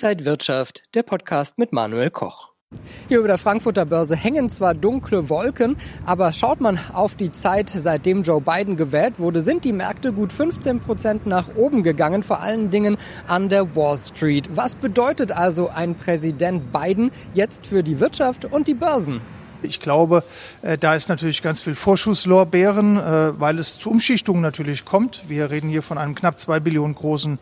Inside Wirtschaft, der Podcast mit Manuel Koch. Hier über der Frankfurter Börse hängen zwar dunkle Wolken, aber schaut man auf die Zeit, seitdem Joe Biden gewählt wurde, sind die Märkte gut 15 Prozent nach oben gegangen, vor allen Dingen an der Wall Street. Was bedeutet also ein Präsident Biden jetzt für die Wirtschaft und die Börsen? Ich glaube, äh, da ist natürlich ganz viel Vorschusslorbeeren, äh, weil es zu Umschichtungen natürlich kommt. Wir reden hier von einem knapp zwei Billionen großen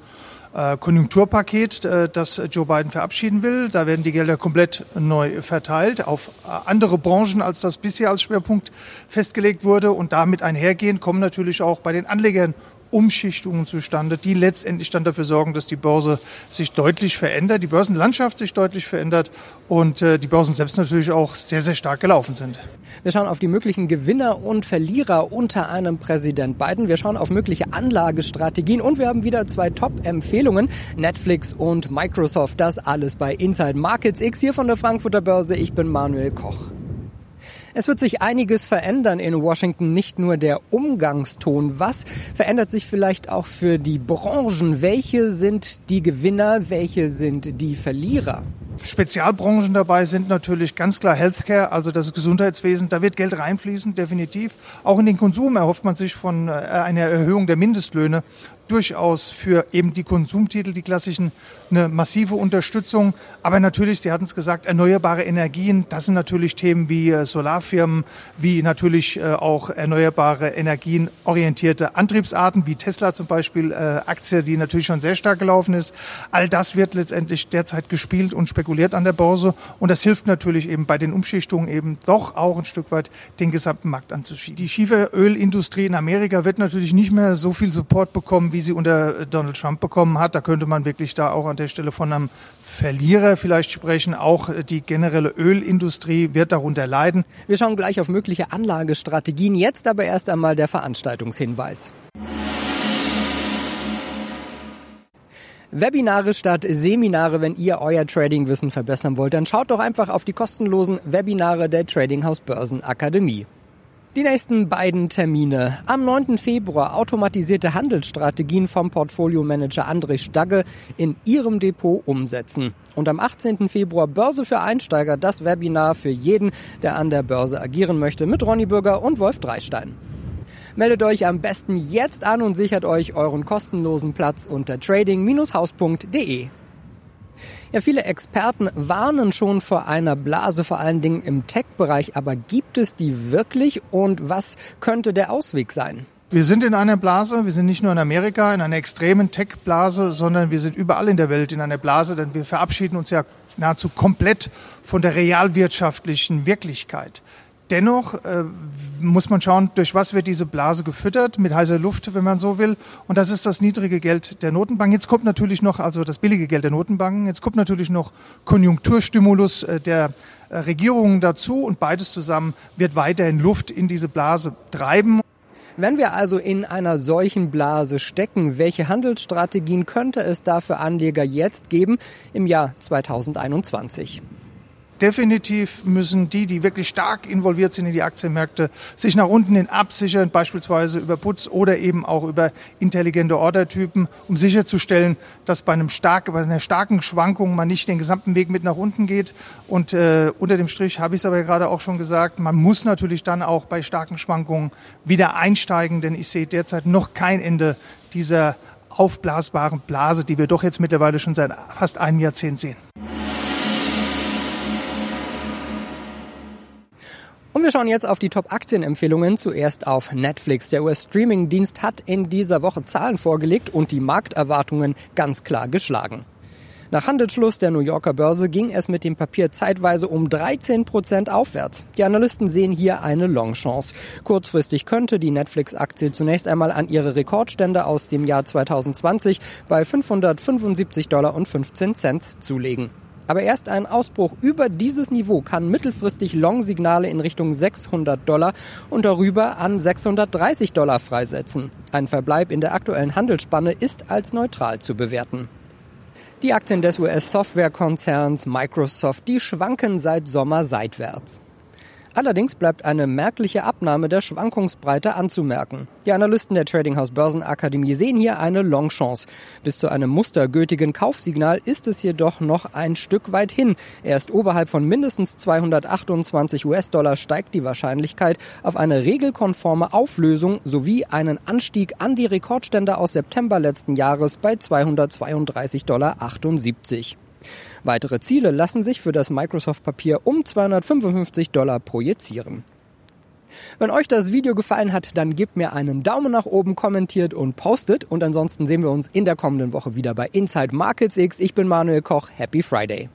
Konjunkturpaket, das Joe Biden verabschieden will. Da werden die Gelder komplett neu verteilt auf andere Branchen, als das bisher als Schwerpunkt festgelegt wurde. Und damit einhergehend kommen natürlich auch bei den Anlegern Umschichtungen zustande, die letztendlich dann dafür sorgen, dass die Börse sich deutlich verändert, die Börsenlandschaft sich deutlich verändert und äh, die Börsen selbst natürlich auch sehr, sehr stark gelaufen sind. Wir schauen auf die möglichen Gewinner und Verlierer unter einem Präsident Biden. Wir schauen auf mögliche Anlagestrategien und wir haben wieder zwei Top-Empfehlungen. Netflix und Microsoft. Das alles bei Inside Markets X hier von der Frankfurter Börse. Ich bin Manuel Koch. Es wird sich einiges verändern in Washington, nicht nur der Umgangston. Was verändert sich vielleicht auch für die Branchen? Welche sind die Gewinner? Welche sind die Verlierer? Spezialbranchen dabei sind natürlich ganz klar Healthcare, also das Gesundheitswesen. Da wird Geld reinfließen, definitiv. Auch in den Konsum erhofft man sich von äh, einer Erhöhung der Mindestlöhne durchaus für eben die Konsumtitel, die klassischen, eine massive Unterstützung. Aber natürlich, Sie hatten es gesagt, erneuerbare Energien, das sind natürlich Themen wie äh, Solarfirmen, wie natürlich äh, auch erneuerbare Energien orientierte Antriebsarten, wie Tesla zum Beispiel, Aktie, die natürlich schon sehr stark gelaufen ist. All das wird letztendlich derzeit gespielt und spekuliert an der Börse. Und das hilft natürlich eben bei den Umschichtungen eben doch auch ein Stück weit den gesamten Markt anzuschieben. Die Schieferölindustrie in Amerika wird natürlich nicht mehr so viel Support bekommen, wie sie unter Donald Trump bekommen hat. Da könnte man wirklich da auch an der Stelle von einem Verlierer vielleicht sprechen. Auch die generelle Ölindustrie wird darunter leiden. Wir schauen gleich auf mögliche Anlagestrategien. Jetzt aber erst einmal der Veranstaltungshinweis. Webinare statt Seminare, wenn ihr euer Tradingwissen verbessern wollt, dann schaut doch einfach auf die kostenlosen Webinare der Trading House Börsen Akademie. Die nächsten beiden Termine. Am 9. Februar automatisierte Handelsstrategien vom Portfolio-Manager André Stagge in Ihrem Depot umsetzen. Und am 18. Februar Börse für Einsteiger, das Webinar für jeden, der an der Börse agieren möchte, mit Ronny Bürger und Wolf Dreistein. Meldet euch am besten jetzt an und sichert euch euren kostenlosen Platz unter trading-haus.de. Ja, viele Experten warnen schon vor einer Blase, vor allen Dingen im Tech-Bereich. Aber gibt es die wirklich und was könnte der Ausweg sein? Wir sind in einer Blase, wir sind nicht nur in Amerika, in einer extremen Tech-Blase, sondern wir sind überall in der Welt in einer Blase, denn wir verabschieden uns ja nahezu komplett von der realwirtschaftlichen Wirklichkeit. Dennoch äh, muss man schauen, durch was wird diese Blase gefüttert, mit heißer Luft, wenn man so will. Und das ist das niedrige Geld der Notenbank. Jetzt kommt natürlich noch, also das billige Geld der Notenbanken, jetzt kommt natürlich noch Konjunkturstimulus äh, der äh, Regierungen dazu und beides zusammen wird weiterhin Luft in diese Blase treiben. Wenn wir also in einer solchen Blase stecken, welche Handelsstrategien könnte es da für Anleger jetzt geben im Jahr 2021? Definitiv müssen die, die wirklich stark involviert sind in die Aktienmärkte, sich nach unten hin absichern, beispielsweise über Putz oder eben auch über intelligente Ordertypen, um sicherzustellen, dass bei, einem stark, bei einer starken Schwankung man nicht den gesamten Weg mit nach unten geht. Und äh, unter dem Strich habe ich es aber gerade auch schon gesagt, man muss natürlich dann auch bei starken Schwankungen wieder einsteigen, denn ich sehe derzeit noch kein Ende dieser aufblasbaren Blase, die wir doch jetzt mittlerweile schon seit fast einem Jahrzehnt sehen. Schauen jetzt auf die Top-Aktienempfehlungen. Zuerst auf Netflix. Der US-Streaming-Dienst hat in dieser Woche Zahlen vorgelegt und die Markterwartungen ganz klar geschlagen. Nach Handelsschluss der New Yorker Börse ging es mit dem Papier zeitweise um 13 Prozent aufwärts. Die Analysten sehen hier eine Longchance. Kurzfristig könnte die Netflix-Aktie zunächst einmal an ihre Rekordstände aus dem Jahr 2020 bei 575 Dollar und 15 Cent zulegen. Aber erst ein Ausbruch über dieses Niveau kann mittelfristig Long-Signale in Richtung 600 Dollar und darüber an 630 Dollar freisetzen. Ein Verbleib in der aktuellen Handelsspanne ist als neutral zu bewerten. Die Aktien des US-Softwarekonzerns Microsoft, die schwanken seit Sommer seitwärts. Allerdings bleibt eine merkliche Abnahme der Schwankungsbreite anzumerken. Die Analysten der Trading House Börsenakademie sehen hier eine Longchance. Bis zu einem mustergültigen Kaufsignal ist es jedoch noch ein Stück weit hin. Erst oberhalb von mindestens 228 US-Dollar steigt die Wahrscheinlichkeit auf eine regelkonforme Auflösung sowie einen Anstieg an die Rekordstände aus September letzten Jahres bei 232,78 Dollar. Weitere Ziele lassen sich für das Microsoft-Papier um 255 Dollar projizieren. Wenn euch das Video gefallen hat, dann gebt mir einen Daumen nach oben, kommentiert und postet. Und ansonsten sehen wir uns in der kommenden Woche wieder bei Inside Markets X. Ich bin Manuel Koch. Happy Friday.